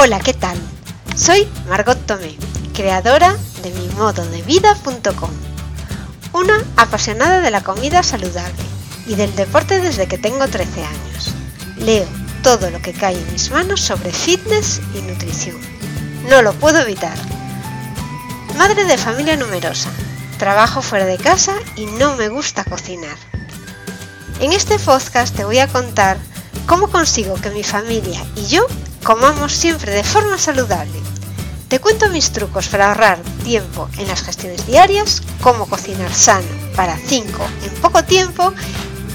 Hola, ¿qué tal? Soy Margot Tomé, creadora de mimododevida.com, una apasionada de la comida saludable y del deporte desde que tengo 13 años. Leo todo lo que cae en mis manos sobre fitness y nutrición. No lo puedo evitar. Madre de familia numerosa, trabajo fuera de casa y no me gusta cocinar. En este podcast te voy a contar cómo consigo que mi familia y yo comamos siempre de forma saludable. Te cuento mis trucos para ahorrar tiempo en las gestiones diarias, cómo cocinar sano para 5 en poco tiempo,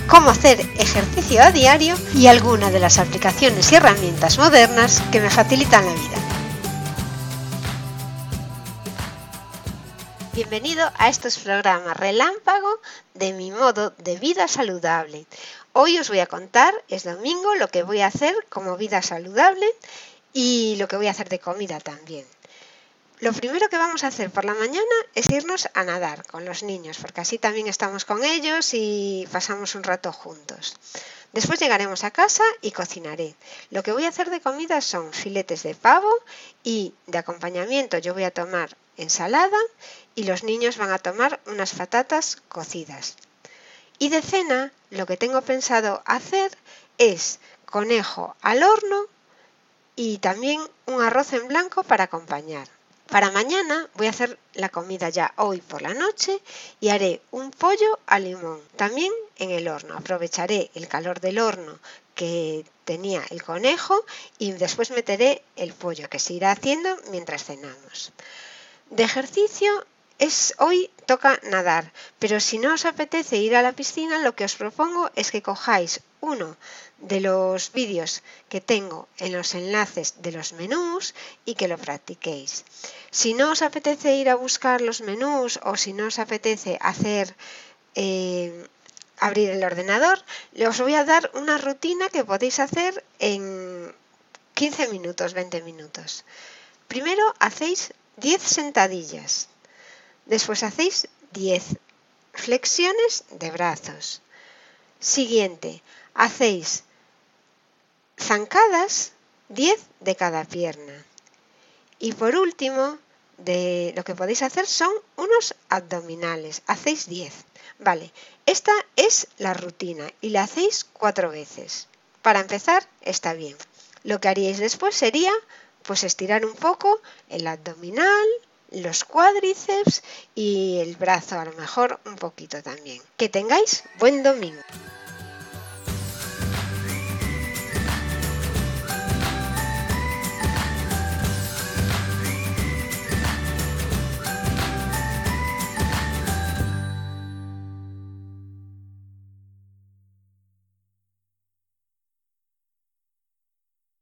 cómo hacer ejercicio a diario y algunas de las aplicaciones y herramientas modernas que me facilitan la vida. Bienvenido a estos programas relámpago de mi modo de vida saludable. Hoy os voy a contar, es domingo, lo que voy a hacer como vida saludable y lo que voy a hacer de comida también. Lo primero que vamos a hacer por la mañana es irnos a nadar con los niños, porque así también estamos con ellos y pasamos un rato juntos. Después llegaremos a casa y cocinaré. Lo que voy a hacer de comida son filetes de pavo y de acompañamiento yo voy a tomar ensalada y los niños van a tomar unas patatas cocidas. Y de cena lo que tengo pensado hacer es conejo al horno y también un arroz en blanco para acompañar. Para mañana voy a hacer la comida ya hoy por la noche y haré un pollo al limón, también en el horno. Aprovecharé el calor del horno que tenía el conejo y después meteré el pollo que se irá haciendo mientras cenamos. De ejercicio hoy toca nadar, pero si no os apetece ir a la piscina, lo que os propongo es que cojáis uno de los vídeos que tengo en los enlaces de los menús y que lo practiquéis. Si no os apetece ir a buscar los menús o si no os apetece hacer eh, abrir el ordenador, os voy a dar una rutina que podéis hacer en 15 minutos, 20 minutos. Primero hacéis 10 sentadillas. Después hacéis 10 flexiones de brazos. Siguiente, hacéis zancadas 10 de cada pierna. Y por último, de lo que podéis hacer son unos abdominales. Hacéis 10. Vale, esta es la rutina y la hacéis cuatro veces. Para empezar, está bien. Lo que haríais después sería pues estirar un poco el abdominal, los cuádriceps y el brazo a lo mejor un poquito también. Que tengáis buen domingo.